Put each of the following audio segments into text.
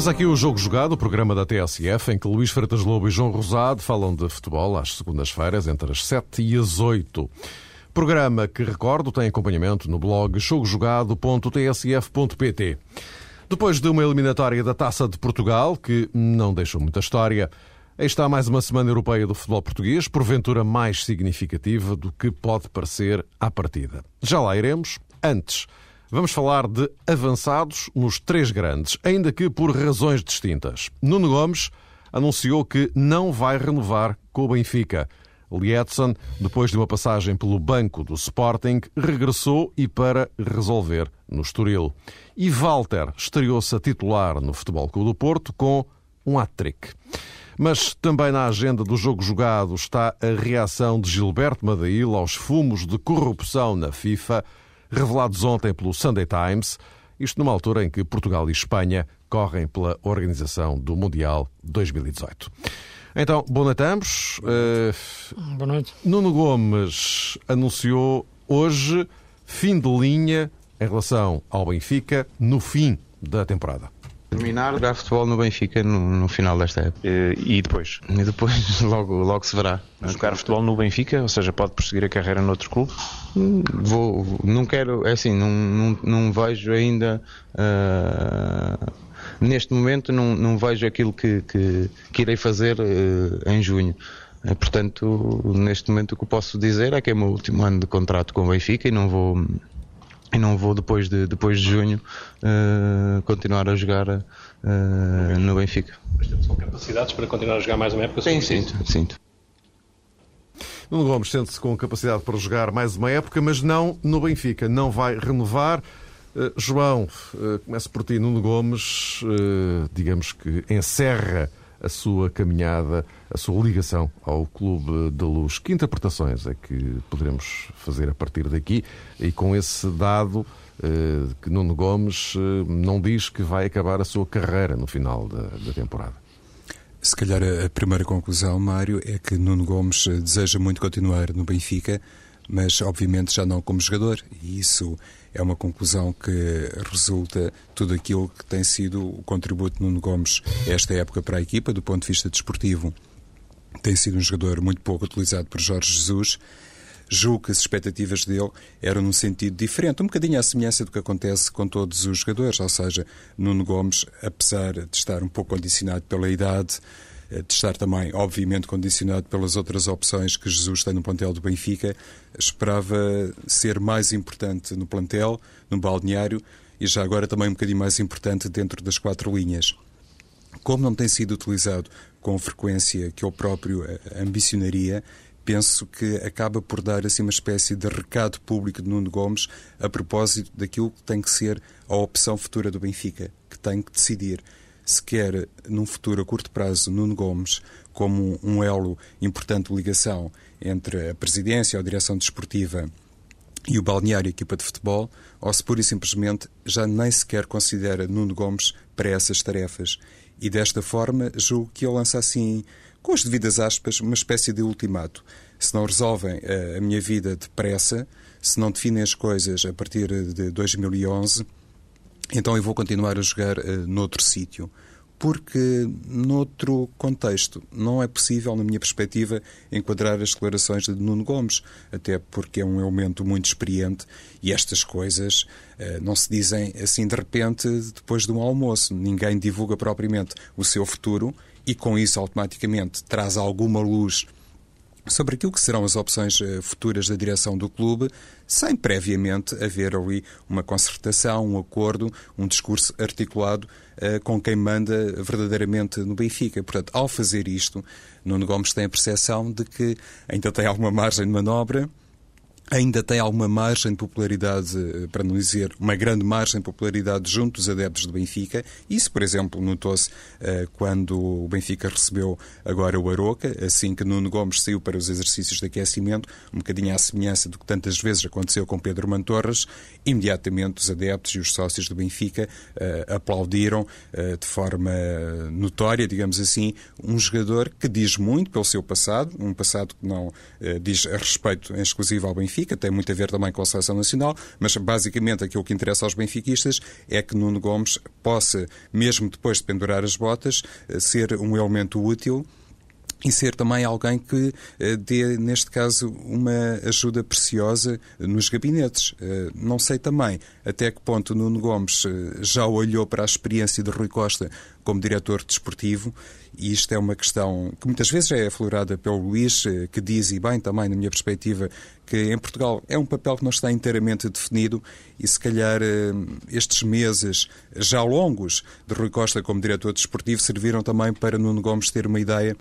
Começa aqui o Jogo Jogado, o programa da TSF, em que Luís Freitas Lobo e João Rosado falam de futebol às segundas-feiras, entre as 7 e as 8. Programa que, recordo, tem acompanhamento no blog jogojogado.tsf.pt. Depois de uma eliminatória da Taça de Portugal, que não deixou muita história, aí está mais uma Semana Europeia do Futebol Português, porventura mais significativa do que pode parecer à partida. Já lá iremos. Antes, vamos falar de avançados nos três grandes, ainda que por razões distintas. Nuno Gomes anunciou que não vai renovar com o Benfica. Lietzen, depois de uma passagem pelo banco do Sporting, regressou e para resolver no Estoril. E Walter estreou-se a titular no Futebol Clube do Porto com um hat-trick. Mas também na agenda do jogo jogado está a reação de Gilberto Madail aos fumos de corrupção na FIFA, revelados ontem pelo Sunday Times, isto numa altura em que Portugal e Espanha correm pela organização do Mundial 2018. Então, boa noite a ambos. Uh, boa noite. Nuno Gomes anunciou hoje fim de linha em relação ao Benfica no fim da temporada. Terminar jogar futebol no Benfica no, no final desta época. E, e, depois? E depois logo, logo se verá. Jogar futebol no Benfica, ou seja, pode prosseguir a carreira noutro clube? Vou, não quero, é assim, não, não, não vejo ainda. Uh, neste momento não, não vejo aquilo que, que, que irei fazer uh, em junho. Portanto, neste momento o que posso dizer é que é o meu último ano de contrato com o Benfica e não vou e não vou depois de depois de junho uh, continuar a jogar no Benfica. Mas temos com capacidades para continuar a jogar mais uma época? Sim, sinto, sinto. Nuno Gomes sente-se com capacidade para jogar mais uma época, mas não no Benfica. Não vai renovar. Uh, João, uh, começo por ti. Nuno Gomes, uh, digamos que encerra a sua caminhada, a sua ligação ao Clube da Luz. Que interpretações é que poderemos fazer a partir daqui? E com esse dado que Nuno Gomes não diz que vai acabar a sua carreira no final da, da temporada. Se calhar a primeira conclusão, Mário, é que Nuno Gomes deseja muito continuar no Benfica, mas obviamente já não como jogador. E isso é uma conclusão que resulta tudo aquilo que tem sido o contributo de Nuno Gomes esta época para a equipa, do ponto de vista desportivo. Tem sido um jogador muito pouco utilizado por Jorge Jesus. Julgo que as expectativas dele eram num sentido diferente, um bocadinho à semelhança do que acontece com todos os jogadores, ou seja, Nuno Gomes, apesar de estar um pouco condicionado pela idade, eh, de estar também, obviamente, condicionado pelas outras opções que Jesus tem no plantel do Benfica, esperava ser mais importante no plantel, no balneário e já agora também um bocadinho mais importante dentro das quatro linhas. Como não tem sido utilizado com frequência que ele próprio eh, ambicionaria, penso que acaba por dar assim uma espécie de recado público de Nuno Gomes a propósito daquilo que tem que ser a opção futura do Benfica, que tem que decidir se quer, num futuro a curto prazo, Nuno Gomes como um elo importante de ligação entre a presidência, a direção desportiva e o balneário e a equipa de futebol, ou se pura e simplesmente já nem sequer considera Nuno Gomes para essas tarefas. E desta forma, julgo que ele lança assim, com as devidas aspas, uma espécie de ultimato. Se não resolvem a, a minha vida depressa, se não definem as coisas a partir de 2011, então eu vou continuar a jogar uh, noutro sítio. Porque, noutro contexto, não é possível, na minha perspectiva, enquadrar as declarações de Nuno Gomes, até porque é um elemento muito experiente e estas coisas uh, não se dizem assim de repente depois de um almoço. Ninguém divulga propriamente o seu futuro e, com isso, automaticamente traz alguma luz sobre aquilo que serão as opções eh, futuras da direção do clube, sem previamente haver ali uma concertação, um acordo, um discurso articulado uh, com quem manda verdadeiramente no Benfica. Portanto, ao fazer isto, Nuno Gomes tem a percepção de que ainda tem alguma margem de manobra ainda tem alguma margem de popularidade, eh, para não dizer uma grande margem de popularidade junto dos adeptos do Benfica. Isso, por exemplo, notou-se uh, quando o Benfica recebeu agora o Aroca, assim que Nuno Gomes saiu para os exercícios de aquecimento, um bocadinho à semelhança do que tantas vezes aconteceu com Pedro Mantorras, imediatamente os adeptos e os sócios do Benfica uh, aplaudiram uh, de forma notória, digamos assim, um jogador que diz muito pelo seu passado, um passado que não diz a respeito exclusivo ao Benfica, Benfica, tem muito a ver também com a seleção nacional, mas basicamente aquilo que interessa aos benfiquistas é que Nuno Gomes possa, mesmo depois de pendurar as botas, eh, ser um elemento útil e ser também alguém que eh, dê, neste caso, uma ajuda preciosa nos gabinetes. Eh, não sei também até que ponto Nuno Gomes já olhou para a experiência de Rui Costa como diretor desportivo e isto é uma questão que muitas vezes é aflorada pelo Luís, que diz, e bem também na minha perspectiva, que em Portugal é um papel que não está inteiramente definido. E se calhar estes meses já longos de Rui Costa como diretor desportivo serviram também para Nuno Gomes ter uma ideia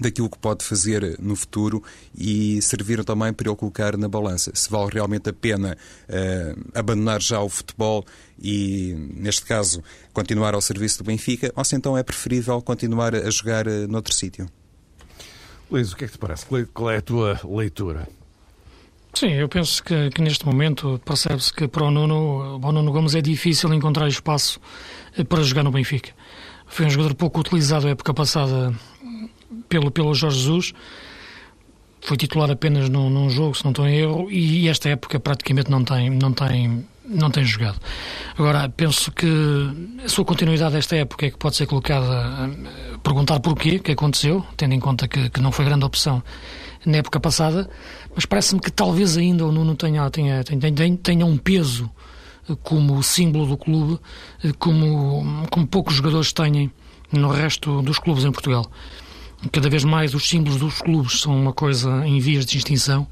daquilo que pode fazer no futuro e serviram também para eu colocar na balança se vale realmente a pena uh, abandonar já o futebol e, neste caso, continuar ao serviço do Benfica, ou se então é preferível continuar a jogar uh, noutro sítio. Luís, o que é que te parece? Qual é a tua leitura? Sim, eu penso que, que neste momento percebe-se que para o Nuno, para o Nuno Gomes é difícil encontrar espaço eh, para jogar no Benfica. Foi um jogador pouco utilizado a época passada pelo, pelo Jorge Jesus. Foi titular apenas num, num jogo, se não estou em erro, e esta época praticamente não tem, não tem, não tem jogado. Agora, penso que a sua continuidade desta época é que pode ser colocada a perguntar porquê, que aconteceu, tendo em conta que, que não foi grande opção na época passada, mas parece-me que talvez ainda o Nuno tenha, tenha, tenha, tenha um peso como símbolo do clube, como, como poucos jogadores têm no resto dos clubes em Portugal cada vez mais os símbolos dos clubes são uma coisa em vias de extinção.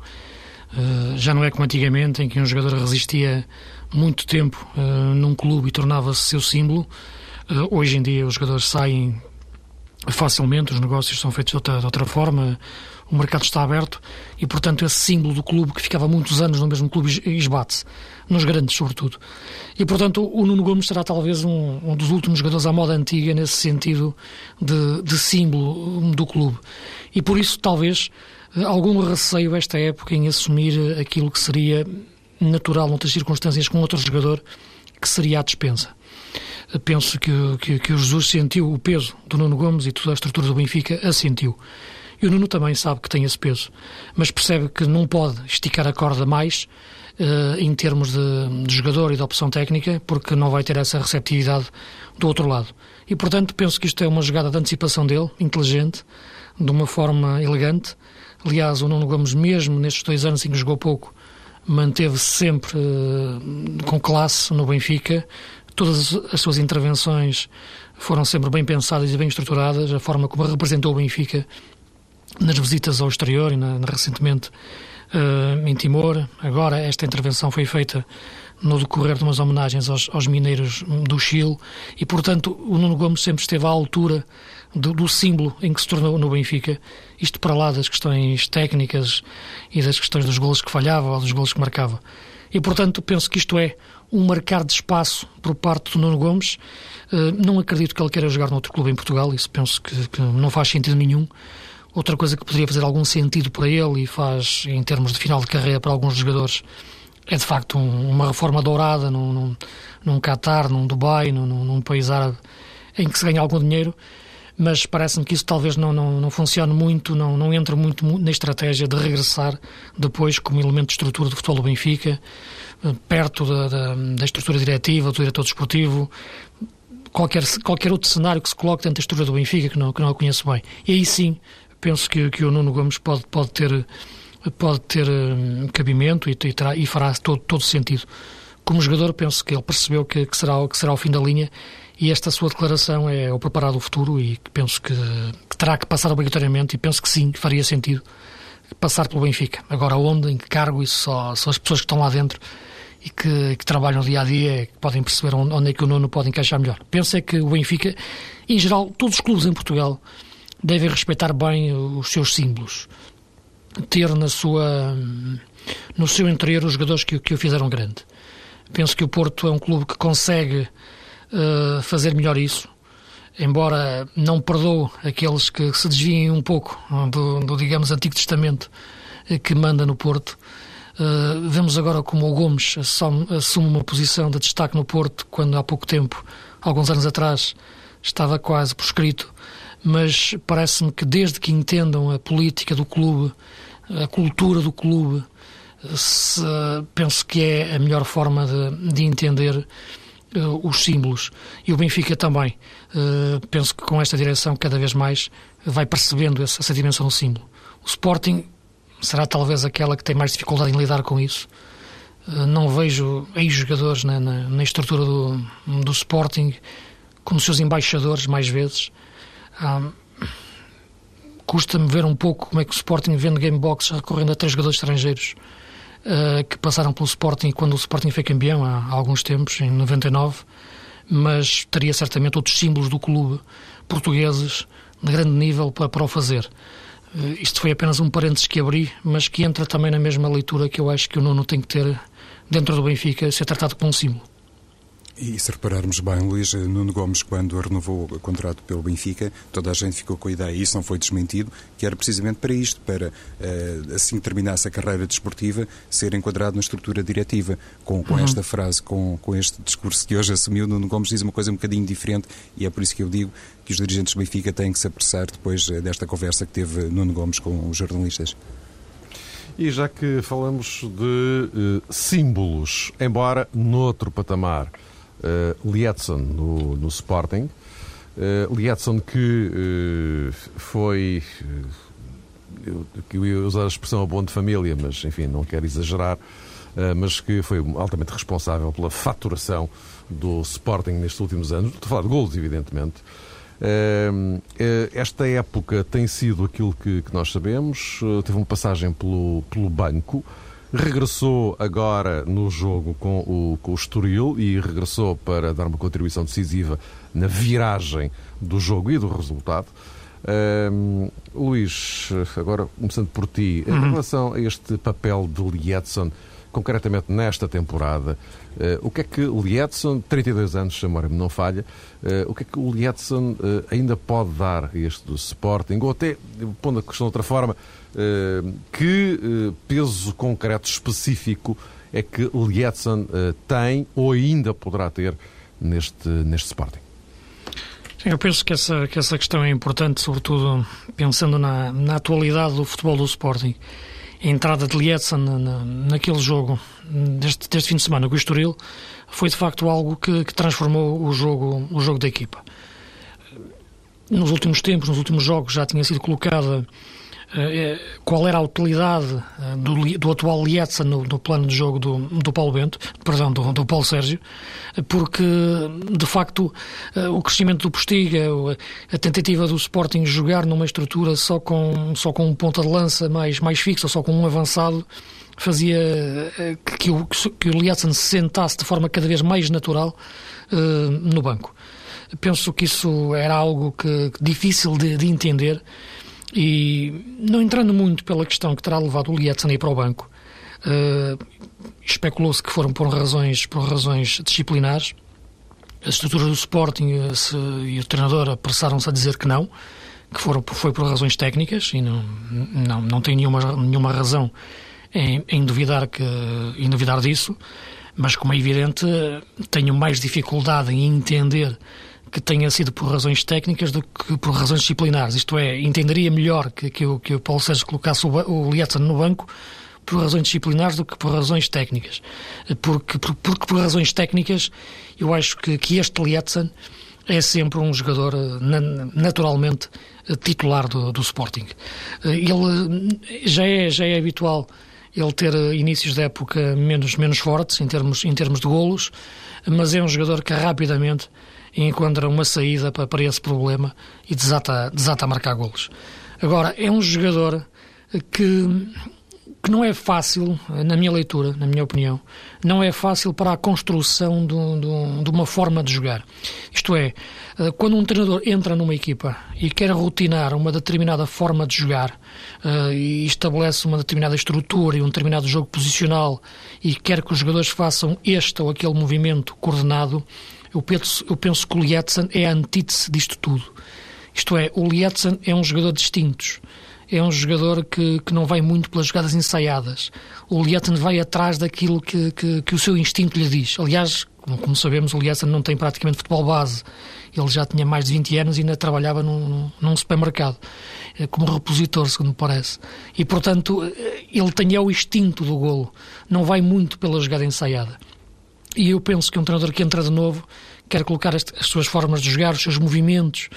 Uh, já não é como antigamente, em que um jogador resistia muito tempo uh, num clube e tornava-se seu símbolo. Uh, hoje em dia os jogadores saem facilmente, os negócios são feitos de outra, de outra forma, o mercado está aberto e, portanto, esse símbolo do clube que ficava muitos anos no mesmo clube esbate-se, nos grandes, sobretudo. E, portanto, o Nuno Gomes será talvez um, um dos últimos jogadores à moda antiga nesse sentido de, de símbolo do clube. E por isso, talvez, algum receio esta época em assumir aquilo que seria natural, noutras circunstâncias, com outro jogador, que seria a dispensa penso que, que, que, o Jesus sentiu o peso do Nuno Gomes e toda a estrutura do Benfica a sentiu. E o Nuno também sabe que tem esse peso, mas percebe que não pode esticar a corda mais uh, em termos de, de, jogador e de opção técnica, porque não vai ter essa receptividade do outro lado. E, portanto, penso que isto é uma jogada de antecipação dele, inteligente, de uma forma elegante. Aliás, o Nuno Gomes, mesmo nestes dois anos em que jogou pouco, manteve-se sempre uh, com classe no Benfica. Todas as suas intervenções foram sempre bem pensadas e bem estruturadas. A forma como representou o Benfica nas visitas ao exterior e na, recentemente uh, em Timor. Agora, esta intervenção foi feita no decorrer de umas homenagens aos, aos mineiros do Chile e, portanto, o Nuno Gomes sempre esteve à altura do, do, símbolo em que se tornou no Benfica. Isto para lá das questões técnicas e das questões dos golos que falhava ou dos golos que marcava. E, portanto, penso que isto é um marcar de espaço por parte do Nuno Gomes. Uh, não acredito que ele queira jogar noutro clube em Portugal, isso penso que, que não faz sentido nenhum. Outra coisa que poderia fazer algum sentido para ele e faz em termos de final de carreira para alguns jogadores é de facto um, uma reforma dourada num, num, num Qatar, num Dubai, num, num, país árabe em que se ganha algum dinheiro, mas parece-me que isso talvez não, não, não funcione muito, não, não entre muito na estratégia de regressar depois como elemento de estrutura do futebol do Benfica, perto da, da, da estrutura diretiva, do diretor desportivo, qualquer, qualquer outro cenário que se coloque dentro da estrutura do Benfica que não, que não a conheço bem. E aí sim penso que, que o Nuno Gomes pode, pode ter, pode ter um, cabimento e, e, terá, e fará todo, todo sentido. Como jogador, penso que ele percebeu que, que, será, que será o fim da linha e esta sua declaração é o preparar do futuro e penso que, que terá que passar obrigatoriamente e penso que sim, que faria sentido passar pelo Benfica. Agora, onde, em que cargo, isso só, só as pessoas que estão lá dentro e que, que trabalham dia a dia é que podem perceber onde, onde é que o Nuno pode encaixar melhor. Penso é que o Benfica, em geral, todos os clubes em Portugal devem respeitar bem os seus símbolos, ter na sua, no seu interior os jogadores que, que o fizeram grande. Penso que o Porto é um clube que consegue uh, fazer melhor isso, embora não perdoe aqueles que se desviem um pouco do, do digamos, Antigo Testamento eh, que manda no Porto. Uh, vemos agora como o Gomes assume, assume uma posição de destaque no Porto, quando há pouco tempo, alguns anos atrás, estava quase por escrito mas parece-me que desde que entendam a política do clube, a cultura do clube, se, penso que é a melhor forma de, de entender uh, os símbolos. E o Benfica também. Uh, penso que com esta direção, cada vez mais, vai percebendo essa, essa dimensão do símbolo. O Sporting será talvez aquela que tem mais dificuldade em lidar com isso. Uh, não vejo ex-jogadores na, na, na, estrutura do, do Sporting como seus embaixadores, mais vezes. Custa-me ver um pouco como é que o Sporting vende gamebox recorrendo a três jogadores estrangeiros uh, que passaram pelo Sporting quando o Sporting foi campeão há, há alguns tempos, em 99, mas teria certamente outros símbolos do clube portugueses de grande nível para, para o fazer. Uh, isto foi apenas um parênteses que abri, mas que entra também na mesma leitura que eu acho que o Nuno tem que ter dentro do Benfica, ser tratado como um símbolo. E se repararmos bem, Luís, Nuno Gomes, quando renovou o contrato pelo Benfica, toda a gente ficou com a ideia, e isso não foi desmentido, que era precisamente para isto, para, eh, assim que terminasse a carreira desportiva, ser enquadrado na estrutura diretiva. Com, com uhum. esta frase, com, com este discurso que hoje assumiu, Nuno Gomes diz uma coisa um bocadinho diferente, e é por isso que eu digo que os dirigentes do Benfica têm que se apressar depois eh, desta conversa que teve Nuno Gomes com os jornalistas. E já que falamos de uh, símbolos, embora noutro patamar, uh, no, no Sporting. Uh, que uh, foi. Uh, eu ia usar a expressão a bom de família, mas enfim, não quero exagerar, mas que foi altamente responsável pela faturação do Sporting nestes últimos anos. Estou a falar de golos, evidentemente. Esta época tem sido aquilo que, que nós sabemos. Teve uma passagem pelo, pelo banco regressou agora no jogo com o, com o Estoril e regressou para dar uma contribuição decisiva na viragem do jogo e do resultado. Um, Luís, agora começando por ti, em uhum. relação a este papel de Lietzen, concretamente nesta temporada, uh, o que é que Lietzen, 32 anos, se a memória não falha, uh, o que é que o Lietzen uh, ainda pode dar a este do Sporting, ou até, pondo a questão de outra forma, eh, que eh, peso concreto específico é que Lietzen eh, tem ou ainda poderá ter neste, neste Sporting? Eu penso que essa, que essa questão é importante, sobretudo pensando na, na atualidade do futebol do Sporting. A entrada de Lietzen na, na, naquele jogo deste, deste fim de semana com o Estoril foi de facto algo que, que transformou o jogo, o jogo da equipa. Nos últimos tempos, nos últimos jogos, já tinha sido colocada eh, eh, qual era a utilidade eh, do, do atual Lietza no, no, plano de jogo do, do Paulo Bento, perdão, do, do Paulo Sérgio, porque de facto o crescimento do Postiga, a tentativa do Sporting jogar numa estrutura só com, só com um ponta de lança mais, mais fixo, só com um avançado, fazia que o, que o Lietzen se sentasse de forma cada vez mais natural no banco. Penso que isso era algo que, difícil de, de entender e não entrando muito pela questão que terá levado o Lietzen a ir para o banco, uh, especulou-se que foram por razões, por razões disciplinares. A estrutura do Sporting eh, se, e o treinador apressaram-se a dizer que não, que foram, foi por razões técnicas e não, não, não tem nenhuma, nenhuma razão em, em, duvidar que, em duvidar disso, mas como é evidente, tenho mais dificuldade em entender que tenha sido por razões técnicas do que por razões disciplinares. Isto é, entenderia melhor que, que, o, que o Paulo Sérgio colocasse o, o Lietzen no banco por razões disciplinares do que por razões técnicas. Porque por, porque por razões técnicas, eu acho que, que este Lietzen é sempre um jogador naturalmente titular do, do Sporting. Ele já é, já é habitual ele ter inícios de época menos, menos fortes em termos, em termos de golos, mas é um jogador que rapidamente encontra uma saída para, para esse problema e desata, desata a marcar golos. Agora, é um jogador que, que não é fácil, na minha leitura, na minha opinião, não é fácil para a construção de, de, de uma forma de jogar. Isto é, eh, quando um treinador entra numa equipa e quer rotinar uma determinada forma de jogar uh, e estabelece uma determinada estrutura e um determinado jogo posicional e quer que os jogadores façam este ou aquele movimento coordenado, eu penso, eu penso que o Lietzen é a antítese disto tudo. Isto é, o Lietzen é um jogador distinto. é um jogador que, que não vai muito pelas jogadas ensaiadas. O Lietzen vai atrás daquilo que, que, que o seu instinto lhe diz. Aliás, como, como sabemos, o Lietzen não tem praticamente futebol base. Ele já tinha mais de 20 anos e ainda trabalhava num, num supermercado, eh, como repositor, segundo me parece. E, portanto, eh, ele tem é o instinto do golo. Não vai muito pela jogada ensaiada. E eu penso que um treinador que entra de novo quer colocar as, as suas formas de jogar, os seus movimentos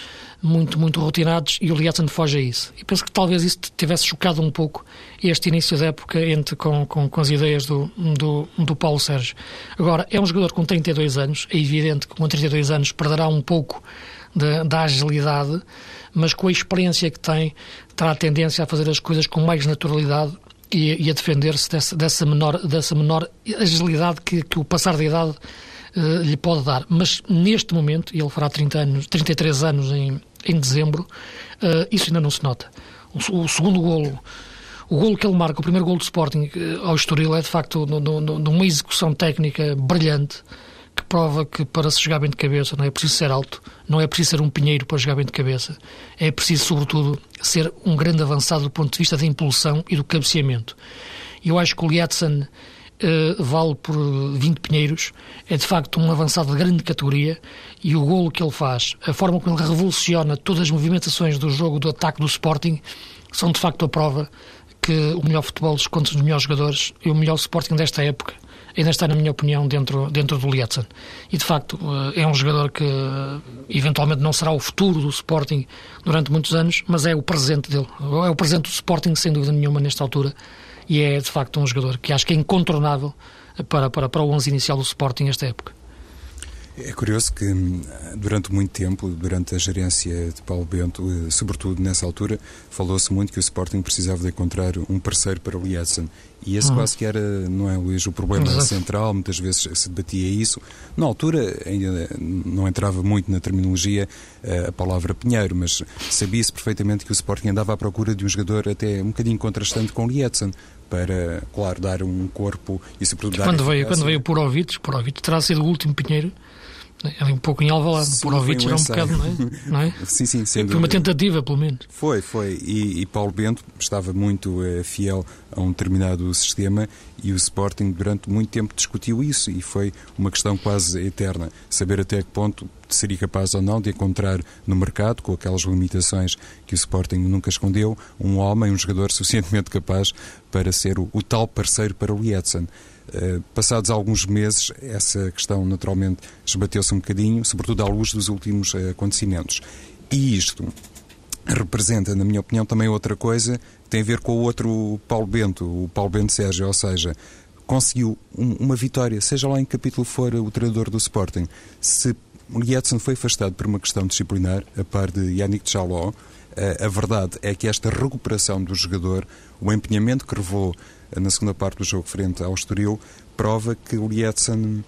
muito, muito rotinados e o Lietzen foge a isso. E penso que talvez isso tivesse chocado um pouco este início da época entre, com, com, com as ideias do, do, do Paulo Sérgio. Agora, é um jogador com 32 anos, é evidente que com 32 anos perderá um pouco da, da agilidade, mas com a experiência que tem, terá tendência a fazer as coisas com mais naturalidade e, e a defender-se dessa, dessa, menor, dessa menor agilidade que, que o passar da idade uh, lhe pode dar. Mas neste momento, e ele fará 30 anos, 33 anos em, em dezembro, uh, isso ainda não se nota. O, o, segundo golo, o golo que ele marca, o primeiro golo do Sporting uh, ao Estoril, é de facto numa execução técnica brilhante que prova que para se jogar bem de cabeça não é preciso ser alto, não é preciso ser um pinheiro para jogar bem de cabeça, é preciso, sobretudo, ser um grande avançado do ponto de vista da impulsão e do cabeceamento. Eu acho que o Lietzen uh, vale por 20 pinheiros, é de facto um avançado de grande categoria e o golo que ele faz, a forma como ele revoluciona todas as movimentações do jogo do ataque do Sporting, são de facto a prova que o melhor futebol desconta os melhores jogadores e o melhor Sporting desta época ainda está, na minha opinião, dentro, dentro do Lietzen. E, de facto, eh, é um jogador que eh, eventualmente não será o futuro do Sporting durante muitos anos, mas é o presente dele. É o presente do Sporting, sem dúvida nenhuma, nesta altura. E é, de facto, um jogador que acho que é incontornável para, para, para o 11 inicial do Sporting esta época. É curioso que hum, durante muito tempo, durante a gerência de Paulo Bento, eh, sobretudo nessa altura, falou-se muito que o Sporting precisava de encontrar um parceiro para o Lietzen. E esse quase que era, não é, Luís, o problema Exato. central, muitas vezes se debatia isso. Na altura ainda não entrava muito na terminologia eh, a palavra Pinheiro, mas sabia-se perfeitamente que o Sporting andava à procura de um jogador até um bocadinho contrastante com o Lietzen para, claro, dar um corpo e dar quando veio Quando veio por Ovites, por Ovites terá sido o último Pinheiro Ali um pouco em Alvalade, por um era um bocado, não é? Não é? sim, sim, sem Foi uma tentativa, pelo menos. Foi, foi. E, e Paulo Bento estava muito uh, fiel a um determinado sistema e o Sporting durante muito tempo discutiu isso e foi uma questão quase eterna. Saber até que ponto seria capaz ou não de encontrar no mercado, com aquelas limitações que o Sporting nunca escondeu, um homem, um jogador suficientemente capaz para ser o, o tal parceiro para o Lietzen. Eh, passados alguns meses, essa questão naturalmente esbateu-se um bocadinho, sobretudo à luz dos últimos uh, acontecimentos. E isto representa, na minha opinião, também outra coisa, tem a ver com o outro Paulo Bento, o Paulo Bento Sérgio, ou seja, conseguiu um, uma vitória, seja lá em que capítulo for o treinador do Sporting. Se Edson foi afastado por uma questão disciplinar, a par de Yannick Jaló, a verdade é que esta recuperação do jogador, o empenhamento que revelou na segunda parte do jogo frente ao Estoril, prova que o Lietzen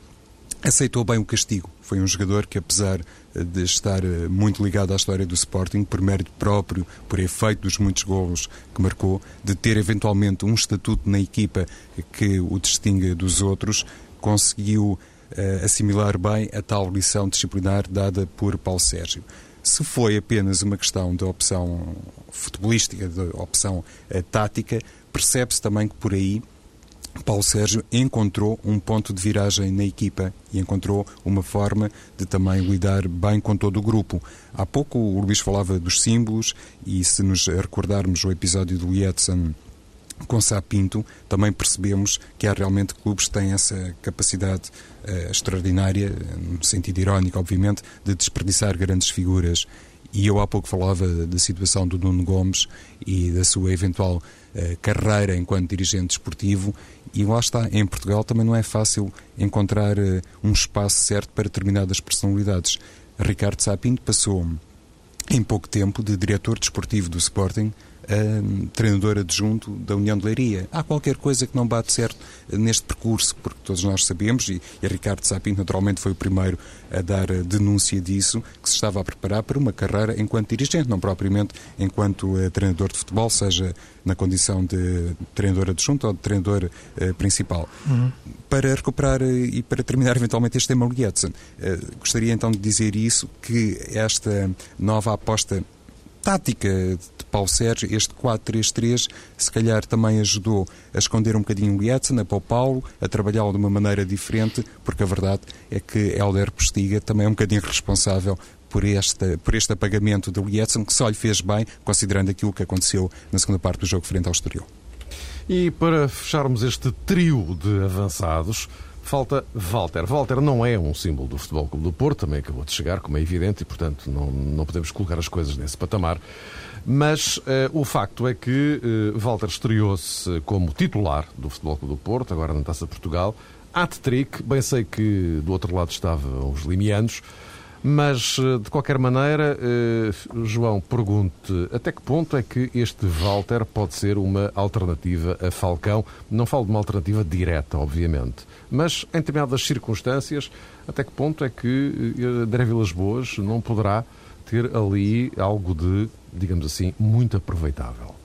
aceitou bem o castigo. Foi um jogador que, apesar de estar eh, muito ligado à história do Sporting, por mérito próprio, por efeito dos muitos golos que marcou, de ter eventualmente um estatuto na equipa que o distingue dos outros, conseguiu uh, assimilar bem a tal lição disciplinar dada por Paulo Sérgio. Se foi apenas uma questão de opção futebolística, de opção uh, tática, percebe-se também que por aí Paulo Sérgio encontrou um ponto de viragem na equipa e encontrou uma forma de também lidar bem com todo o grupo. Há pouco o Luís falava dos símbolos e se nos recordarmos o episódio do Lietzen com Sapinto, também percebemos que há realmente clubes que têm essa capacidade uh, extraordinária, no sentido irónico, obviamente, de desperdiçar grandes figuras. E eu há pouco falava da situação do Nuno Gomes e da sua eventual uh, carreira enquanto dirigente esportivo. E lá está, em Portugal também não é fácil encontrar uh, um espaço certo para determinadas personalidades. Ricardo Sapinto passou em pouco tempo de diretor desportivo do Sporting uh, treinador adjunto da União de Leiria. Há qualquer coisa que não bate certo neste percurso, porque todos nós sabemos, e, e Ricardo Sapinto naturalmente foi o primeiro a dar a denúncia disso, que se estava a preparar para uma carreira enquanto dirigente, não propriamente enquanto uh, treinador de futebol, seja na condição de treinador adjunto ou de treinador uh, principal. Uhum. Para recuperar uh, e para terminar eventualmente este tema Lietzen, gostaria então de dizer isso, que esta nova aposta tática de Paulo Sérgio, este 4-3-3, se calhar também ajudou a esconder um bocadinho o Lietzen, a Paulo Paulo, a trabalhá-lo de uma maneira diferente, porque a verdade é que Helder Postiga também é um bocadinho responsável por este, por este apagamento do Lietzen, que só lhe fez bem, considerando aquilo que aconteceu na segunda parte do jogo frente ao Estoril. E para fecharmos este trio de avançados, falta Walter. Walter não é um símbolo do Futebol Clube do Porto, também acabou de chegar, como é evidente, e portanto não, não podemos colocar as coisas nesse patamar. Mas uh, o facto é que uh, Walter estreou-se como titular do Futebol Clube do Porto, agora na Taça Portugal. Hat-trick, bem sei que do outro lado estavam os limianos, mas, eh, de qualquer maneira, eh, João, pergunte até que ponto é que este Walter pode ser uma alternativa a Falcão? Não falo de uma alternativa direta, obviamente, mas em determinadas circunstâncias, até que ponto é que eh, André Vilas Boas não poderá ter ali algo de, digamos assim, muito aproveitável?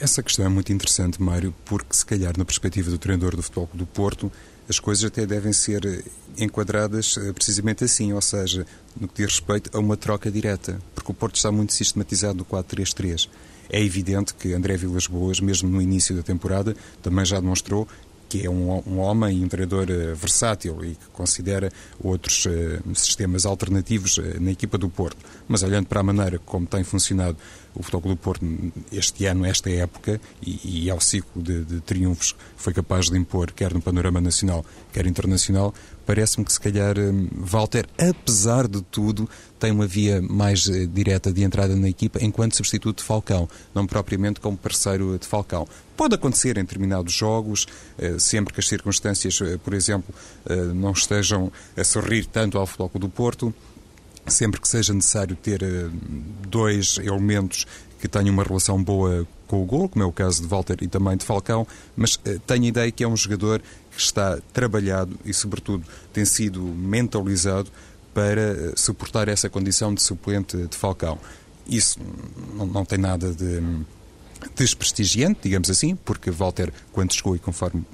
Essa questão é muito interessante, Mário, porque se calhar na perspectiva do treinador do Futebol do Porto, as coisas até devem ser enquadradas eh, precisamente assim, ou seja, no que diz respeito a uma troca direta, porque o Porto está muito sistematizado no 4-3-3. É evidente que André Vilas Boas, mesmo no início da temporada, também já demonstrou que é um, um homem um treinador uh, versátil e que considera outros uh, sistemas alternativos uh, na equipa do Porto. Mas olhando para a maneira como tem funcionado o Futebol do Porto este ano, esta época, e, e ao ciclo de, de triunfos que foi capaz de impor, quer no panorama nacional, quer internacional, parece-me que se calhar hum, Walter, apesar de tudo, tem uma via mais uh, direta de entrada na equipa enquanto substituto de Falcão, não propriamente como parceiro de Falcão. Pode acontecer em determinados jogos, uh, sempre que as circunstâncias, uh, por exemplo, não estejam a sorrir tanto ao Futebol do Porto, sempre que seja necessário ter dois elementos que tenham uma relação boa com o gol, como é o caso de Walter e também de Falcão, mas tenho a ideia que é um jogador que está trabalhado e, sobretudo, tem sido mentalizado para eh, suportar essa condição de suplente de Falcão. Isso não, não tem nada de desprestigiante, digamos assim, porque Walter, quando chegou e conforme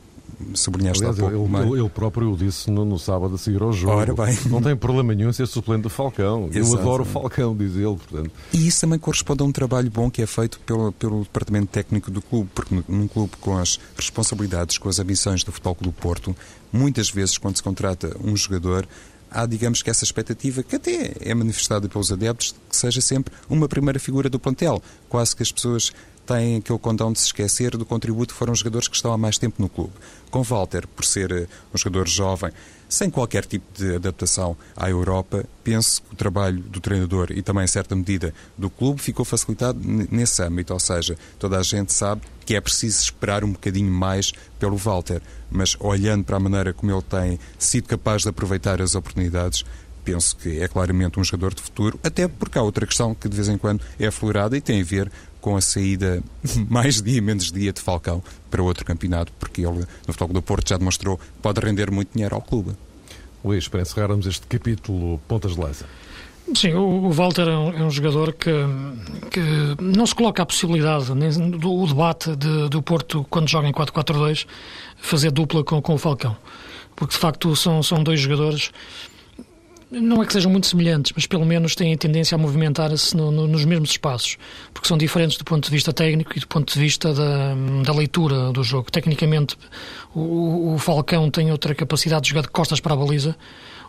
sublinhaste Aliás, há pouco. Ele, mas... ele próprio o disse no, no, sábado a seguir ao jogo. Ora bem. Não tem problema nenhum ser suplente do Falcão. Eu adoro o Falcão, diz ele. Portanto. E isso também corresponde a um trabalho bom que é feito pelo, pelo departamento técnico do clube, porque num clube com as responsabilidades, com as ambições do Futebol Clube do Porto, muitas vezes quando se contrata um jogador, há, digamos que, essa expectativa, que até é manifestada pelos adeptos, que seja sempre uma primeira figura do plantel. Quase que as pessoas têm aquele condão de se esquecer do contributo que foram os jogadores que estão há mais tempo no clube. Com Walter, por ser eh, um jogador jovem, sem qualquer tipo de adaptação à Europa, penso que o trabalho do treinador e também, em certa medida, do clube ficou facilitado nesse âmbito. Ou seja, toda a gente sabe que é preciso esperar um bocadinho mais pelo Walter, mas olhando para a maneira como ele tem sido capaz de aproveitar as oportunidades, penso que é claramente um jogador de futuro, até porque há outra questão que de vez em quando é aflorada e tem a ver com a saída mais dia menos dia de Falcão para outro campeonato, porque ele no Futebol do Porto já demonstrou que pode render muito dinheiro ao clube. Luís, para encerrarmos este capítulo Pontas de Lança. Sim, o, Walter é um, é um, jogador que, que não se coloca a possibilidade, nem do o debate de, do Porto, quando joga em 4-4-2, fazer dupla com, com o Falcão. Porque de facto são, são dois jogadores não é que sejam muito semelhantes, mas pelo menos têm a tendência a movimentar-se no, no, nos mesmos espaços, porque são diferentes do ponto de vista técnico e do ponto de vista da, da leitura do jogo. Tecnicamente, o, o, Falcão tem outra capacidade de jogar de costas para a baliza,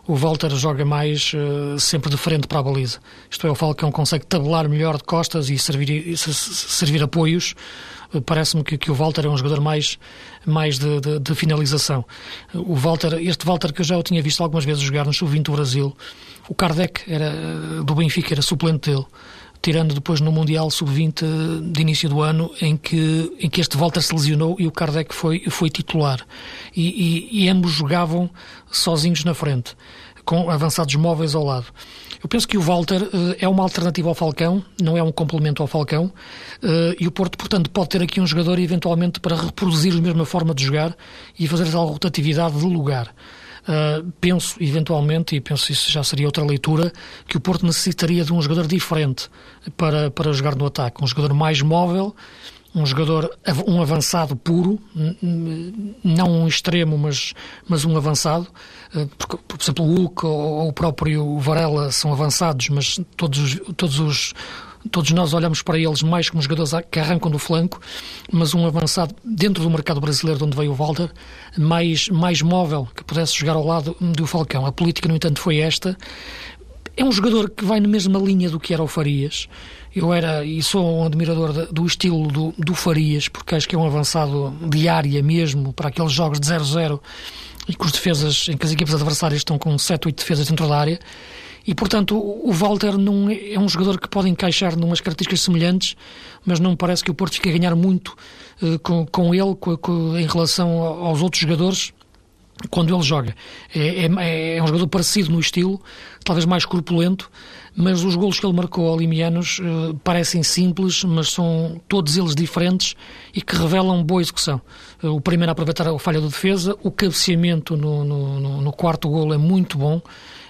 o Walter joga mais uh, sempre de frente para a baliza. Isto é, o Falcão consegue tabelar melhor de costas e servir, servir apoios parece-me que, que, o Walter é um jogador mais, mais de, de, de, finalização. O Walter, este Walter que eu já o tinha visto algumas vezes jogar no Sub-20 do Brasil, o Kardec era, do Benfica era suplente dele, tirando depois no Mundial Sub-20 de início do ano, em que, em que este Walter se lesionou e o Kardec foi, foi titular. E, e, e ambos jogavam sozinhos na frente, com avançados móveis ao lado. Eu penso que o Walter uh, é uma alternativa ao Falcão, não é um complemento ao Falcão, uh, e o Porto, portanto, pode ter aqui um jogador eventualmente para reproduzir a mesma forma de jogar e fazer tal rotatividade de lugar. Uh, penso, eventualmente, e penso isso já seria outra leitura, que o Porto necessitaria de um jogador diferente para, para jogar no ataque. Um jogador mais móvel, um jogador, um avançado puro, não um extremo, mas, mas um avançado. Eh, porque, por exemplo, o Hulk ou o próprio Varela são avançados, mas todos os, todos os Todos nós olhamos para eles mais como jogadores que arrancam do flanco, mas um avançado dentro do mercado brasileiro de onde veio o Walter, mais, mais móvel, que pudesse jogar ao lado do Falcão. A política, no entanto, foi esta. É um jogador que vai na mesma linha do que era o Farias. Eu era e sou um admirador de, do estilo do, do Farias, porque acho que é um avançado de área mesmo, para aqueles jogos de 0-0 e com as defesas, em que as equipas adversárias estão com 7, 8 defesas dentro da área. E, portanto, o Walter não é, é um jogador que pode encaixar numas características semelhantes, mas não me parece que o Porto fique a ganhar muito uh, com, com ele com, com, em relação aos outros jogadores quando ele joga. É, é, é, um jogador parecido no estilo, talvez mais corpulento, mas os golos que ele marcou ao Limianos uh, parecem simples, mas são todos eles diferentes e que revelam boa execução. Uh, o primeiro a aproveitar a falha da defesa, o cabeceamento no, no, no quarto golo é muito bom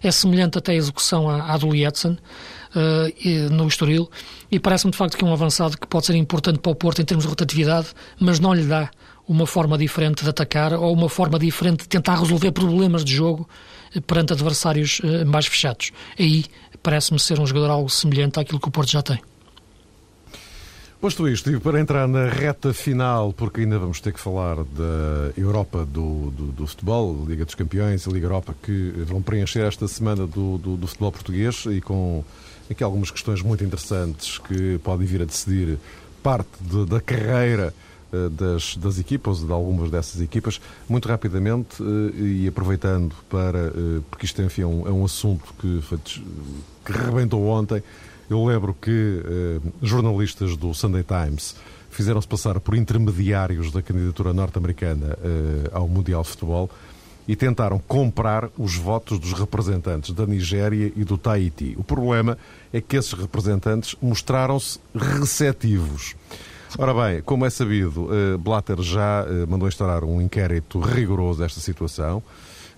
é semelhante até à execução à, do Lietzen uh, no Estoril e parece-me de facto que é um avançado que pode ser importante para o Porto em termos de rotatividade, mas não lhe dá uma forma diferente de atacar ou uma forma diferente de tentar resolver problemas de jogo eh, perante adversários uh, mais fechados. Aí parece-me ser um jogador algo semelhante àquilo que o Porto já tem. Posto isto, e para entrar na reta final, porque ainda vamos ter que falar da Europa do, do, do futebol, Liga dos Campeões e Liga Europa, que vão preencher esta semana do, do, do futebol português e com aqui algumas questões muito interessantes que podem vir a decidir parte de, da carreira eh, das, das equipas, de algumas dessas equipas, muito rapidamente eh, e aproveitando para, eh, porque isto enfim, é um, é um assunto que, que rebentou ontem, eu lembro que eh, jornalistas do Sunday Times fizeram-se passar por intermediários da candidatura norte-americana eh, ao Mundial de Futebol e tentaram comprar os votos dos representantes da Nigéria e do Tahiti. O problema é que esses representantes mostraram-se receptivos. Ora bem, como é sabido, eh, Blatter já eh, mandou instaurar um inquérito rigoroso desta situação.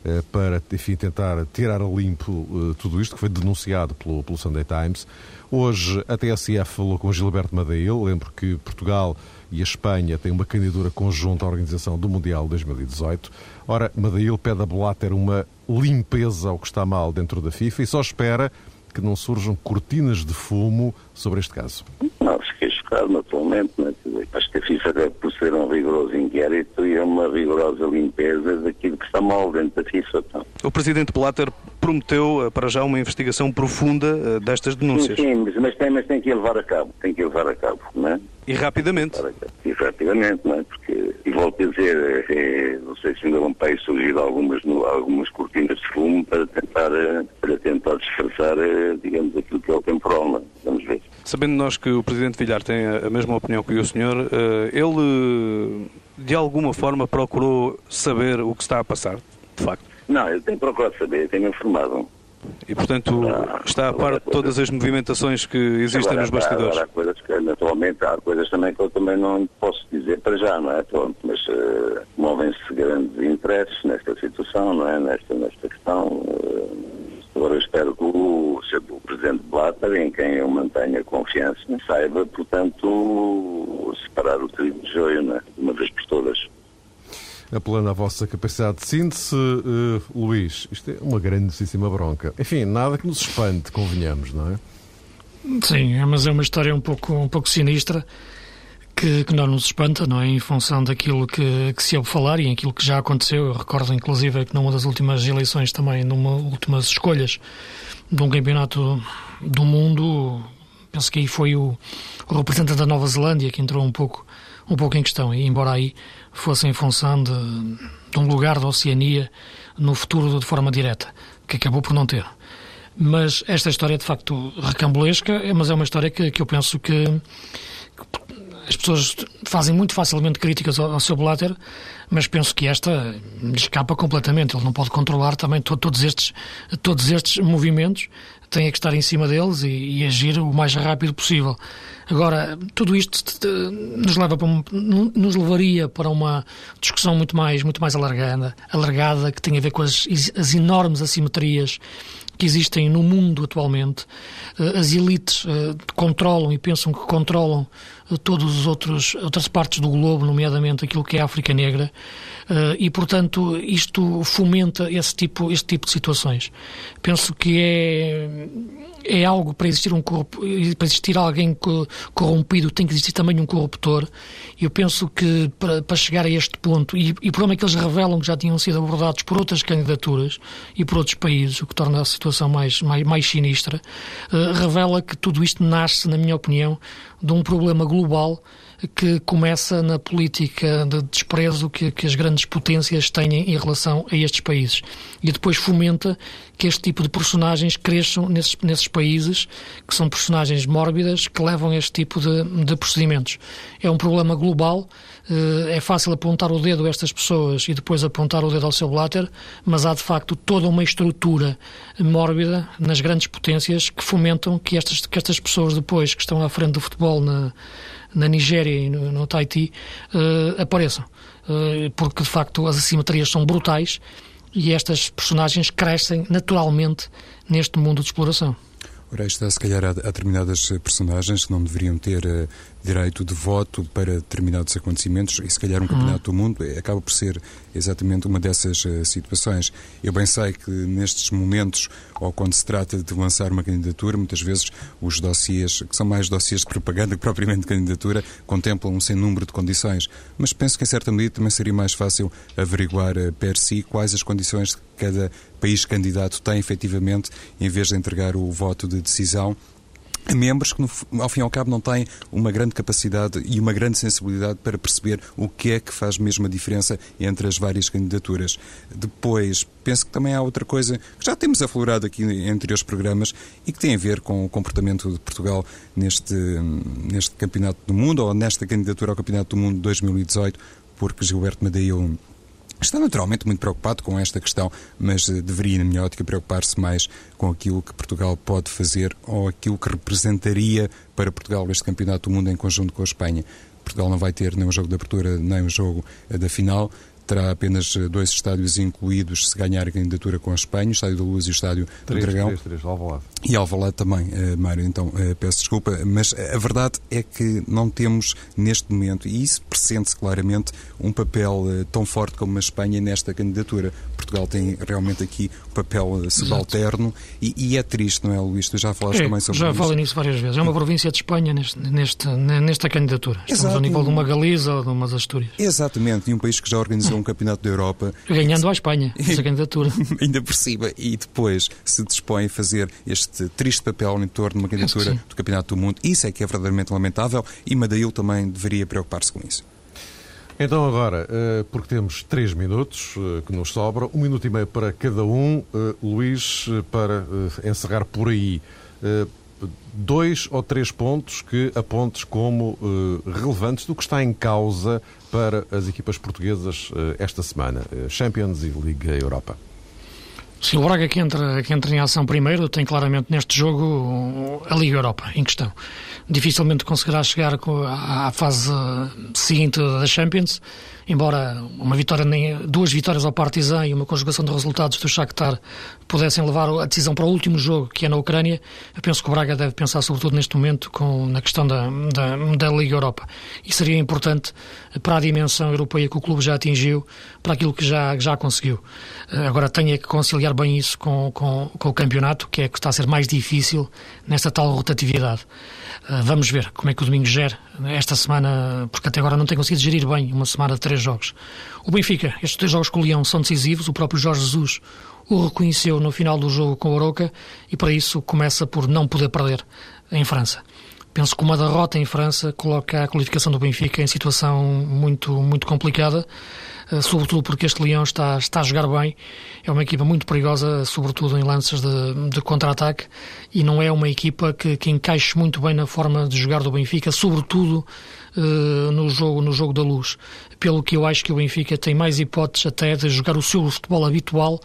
Eh, para, enfim, tentar tirar a limpo eh, tudo isto, que foi denunciado pelo, pelo Sunday Times. Hoje a TSF falou com Gilberto Madeil. Lembro que Portugal e a Espanha têm uma candidatura conjunta à organização do Mundial 2018. Ora, Madeil pede a Blatter uma limpeza ao que está mal dentro da FIFA e só espera que não surjam cortinas de fumo sobre este caso. Não, fiquei chocado naturalmente, né? acho que a FIFA deve proceder a um rigoroso inquérito e a uma rigorosa limpeza daquilo que está mal dentro da FIFA. Então. O Presidente Blatter prometeu eh, para já uma investigação profunda eh, destas denúncias. Sim, sim mas, tem, mas tem que levar a cabo, tem que levar a cabo, não é? E rapidamente. E rapidamente, não é? Porque, e volto a dizer, é, não sei se ainda vão para aí surgir algumas, algumas cortinas de fumo para tentar, eh, para tentar disfarçar, digamos, aquilo que é o temporal, não é? Vamos ver. Sabendo nós que o Presidente Vilhar tem a mesma opinião que o senhor, ele de alguma forma procurou saber o que está a passar, de facto? Não, ele tem procurado saber, tem-me informado. E, portanto, está a par de todas as movimentações que existem agora, nos bastidores? Agora, há coisas que, naturalmente, há coisas também que eu também não posso dizer para já, não é? Pronto, mas uh, movem-se grandes interesses nesta situação, não é? Nesta, nesta questão. Uh, agora eu espero que o, o Presidente Blatter, em quem eu mantenha confiança, saiba, portanto, separar o trigo de joio, não é? Uma vez por todas apelando à vossa capacidade de síntese, uh, Luís, isto é uma grandíssima bronca. Enfim, nada que nos espante, convenhamos, não é? Sim, é, mas é uma história um pouco, um pouco sinistra que, que não nos espanta, não é? Em função daquilo que, que se ouve falar e aquilo que já aconteceu. Eu recordo, inclusive, que numa das últimas eleições também, numa últimas escolhas de um campeonato do mundo, penso que aí foi o, o representante da Nova Zelândia que entrou um pouco, um pouco em questão. E embora aí fosse em função de, de um lugar da Oceania no futuro de forma direta, que acabou por não ter. Mas esta história é de facto recambulesca, mas é uma história que, que eu penso que, que as pessoas fazem muito facilmente críticas ao, ao seu Blatter, mas penso que esta escapa completamente. Ele não pode controlar também to, todos, estes, todos estes movimentos, tem que estar em cima deles e, e agir o mais rápido possível. Agora, tudo isto nos, leva para um, nos levaria para uma discussão muito mais, muito mais alargada, alargada que tem a ver com as, as enormes assimetrias que existem no mundo atualmente. Eh, as elites uh, controlam e pensam que controlam todas as outras partes do globo, nomeadamente aquilo que é a África Negra, e, portanto, isto fomenta esse tipo, este tipo de situações. Penso que é é algo para existir um para existir alguém corrompido tem que existir também um corruptor. Eu penso que para, para chegar a este ponto e, e o problema é que eles revelam que já tinham sido abordados por outras candidaturas e por outros países, o que torna a situação mais mais, mais sinistra, uh, revela que tudo isto nasce, na minha opinião, de um problema global que começa na política de desprezo que, que, as grandes potências têm em relação a estes países. E depois fomenta que este tipo de personagens cresçam nesses, nesses países, que são personagens mórbidas, que levam a este tipo de, de procedimentos. É um problema global, eh, é fácil apontar o dedo a estas pessoas e depois apontar o dedo ao seu bláter, mas há de facto toda uma estrutura mórbida nas grandes potências que fomentam que estas, que estas pessoas depois, que estão à frente do futebol na na Nigéria e no, no Tahiti uh, apareçam. Uh, porque, de facto, as assimetrias são brutais e estas personagens crescem naturalmente neste mundo de exploração. Ora, está se calhar há, determinadas personagens que não deveriam ter uh, direito de voto para determinados acontecimentos e se calhar um campeonato uhum. do mundo acaba por ser exatamente uma dessas uh, situações. Eu bem sei que nestes momentos, ou quando se trata de lançar uma candidatura, muitas vezes os dossiês, que são mais dossiês de propaganda que propriamente de candidatura, contemplam um sem número de condições. Mas penso que em certa medida também seria mais fácil averiguar uh, per si quais as condições que cada país candidato tem efetivamente, em vez de entregar o voto de decisão membros que, ao fim e ao cabo, não têm uma grande capacidade e uma grande sensibilidade para perceber o que é que faz mesmo a diferença entre as várias candidaturas. Depois, penso que também há outra coisa que já temos aflorado aqui entre os programas e que tem a ver com o comportamento de Portugal neste, neste Campeonato do Mundo ou nesta candidatura ao Campeonato do Mundo 2018, porque Gilberto Madeira Está naturalmente muito preocupado com esta questão, mas eh, deveria, na minha ótica, preocupar-se mais com aquilo que Portugal pode fazer ou aquilo que representaria para Portugal este Campeonato do Mundo em conjunto com a Espanha. Portugal não vai ter nem o jogo de abertura nem o jogo eh, da final terá apenas eh, dois estádios incluídos se ganhar a candidatura com a Espanha, o Estádio da Luz e o Estádio três, do Dragão. Três, três, Alvalade. E Alvalade também, uh, Mário, então uh, peço desculpa, mas a verdade é que não temos neste momento, e isso pressente-se claramente, um papel uh, tão forte como a Espanha nesta candidatura. Portugal tem realmente aqui um papel subalterno e, e, é triste, não é, Luís? Tu já falaste é, também sobre já isso. Já falei nisso várias vezes. É uma província de Espanha neste, neste, nesta candidatura. Estamos Exato. ao nível de uma Galiza ou de umas Astúrias. Exatamente, e um país que já organizou um campeonato da Europa. Ganhando à Espanha, essa candidatura. Ainda por cima. E depois se dispõe a fazer este triste papel em torno de uma candidatura do Campeonato do Mundo. Isso é que é verdadeiramente lamentável e Madail também deveria preocupar-se com isso. Então agora, eh, porque temos três minutos eh, que nos sobra, um minuto e meio para cada um, eh, Luís, para encerrar por aí, dois ou três pontos que apontes como relevantes do que está em causa para as equipas portuguesas esta semana, Champions e Liga Europa. Sim, o Braga que entra, que entra em ação primeiro tem claramente neste jogo a Liga Europa em questão. Dificilmente conseguirá chegar à fase seguinte da Champions, embora uma vitória, duas vitórias ao Partizan e uma conjugação de resultados do Shakhtar pudessem levar a decisão para o último jogo, que é na Ucrânia, eu penso que o Braga deve pensar sobretudo neste momento com, na questão da, da, da Liga Europa. E seria importante para a dimensão europeia que o clube já atingiu, para aquilo que já, já conseguiu. Agora tenha que conciliar bem isso com, com, com o campeonato, que é que está a ser mais difícil nesta tal rotatividade. Vamos ver como é que o domingo gera esta semana, porque até agora não tem conseguido gerir bem uma semana de três jogos. O Benfica, estes dois jogos com o Leão são decisivos, o próprio Jorge Jesus o reconheceu no final do jogo com o Oroca e para isso começa por não poder perder em França. Penso que uma derrota em França coloca a qualificação do Benfica em situação muito, muito complicada, sobretudo porque este Leão está, está a jogar bem. É uma equipa muito perigosa, sobretudo em lances de, de contra-ataque, e não é uma equipa que, que encaixe muito bem na forma de jogar do Benfica, sobretudo uh, no, jogo, no jogo da luz. Pelo que eu acho que o Benfica tem mais hipóteses até de jogar o seu futebol habitual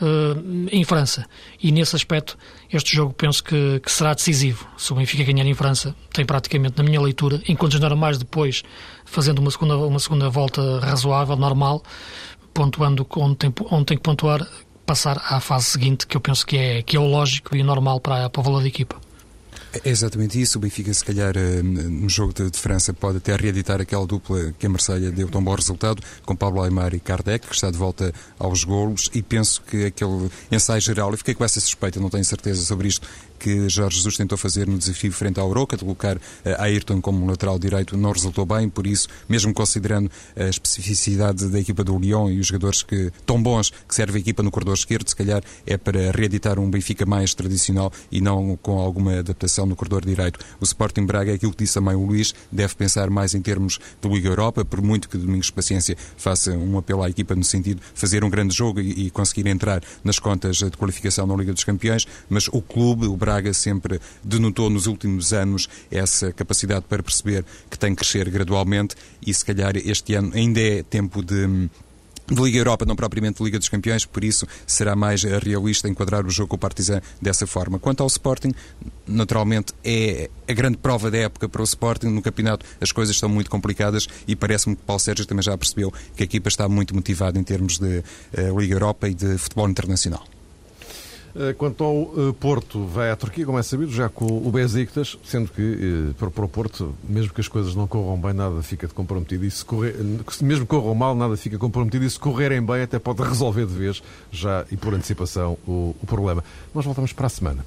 uh, em França. E nesse aspecto, este jogo penso que, que, será decisivo. Se o Benfica ganhar em França, tem praticamente, na minha leitura, enquanto continuar mais depois, fazendo uma segunda, uma segunda volta razoável, normal, pontuando onde tem, onde tem que pontuar, passar à fase seguinte, que eu penso que é, que é o lógico e normal para, para o valor da equipa. É exatamente isso. O Benfica, se calhar, eh, no jogo de, de França, pode até reeditar aquela dupla que a Marselha deu tão bom resultado, com Pablo Aymar e Kardec, que está de volta aos golos, e penso que aquele ensaio geral, eu fiquei com essa suspeita, não tenho certeza sobre isto, que Jorge Jesus tentou fazer no desafio frente à Oroca, de colocar uh, Ayrton como lateral direito, não resultou bem, por isso, mesmo considerando a especificidade da equipa do Lyon e os jogadores que tão bons que serve a equipa no corredor esquerdo, se calhar é para reeditar um Benfica mais tradicional e não com alguma adaptação no corredor direito. O Sporting Braga é aquilo que disse também o Luís, deve pensar mais em termos de Liga Europa, por muito que Domingos Paciência faça um apelo à equipa no sentido de fazer um grande jogo e, e conseguir entrar nas contas de qualificação na Liga dos Campeões, mas o clube, o Braga sempre denotou nos últimos anos essa capacidade para perceber que tem que crescer gradualmente e se calhar este ano ainda é tempo de de Liga Europa, não propriamente de Liga dos Campeões, por isso será mais realista enquadrar o jogo com o Partizan dessa forma. Quanto ao Sporting, naturalmente é a grande prova da época para o Sporting. No campeonato as coisas estão muito complicadas e parece-me que Paulo Sérgio também já percebeu que a equipa está muito motivada em termos de uh, Liga Europa e de futebol internacional. Eh, quanto ao eh, Porto, vai à Turquia, como é sabido, já com o Besiktas, sendo que eh, para o Porto, mesmo que as coisas não corram bem, nada fica de comprometido. E se correr, mesmo que corram mal, nada fica comprometido. E se correrem bem, até pode resolver de vez, já e por antecipação, o, o problema. Nós voltamos para a semana.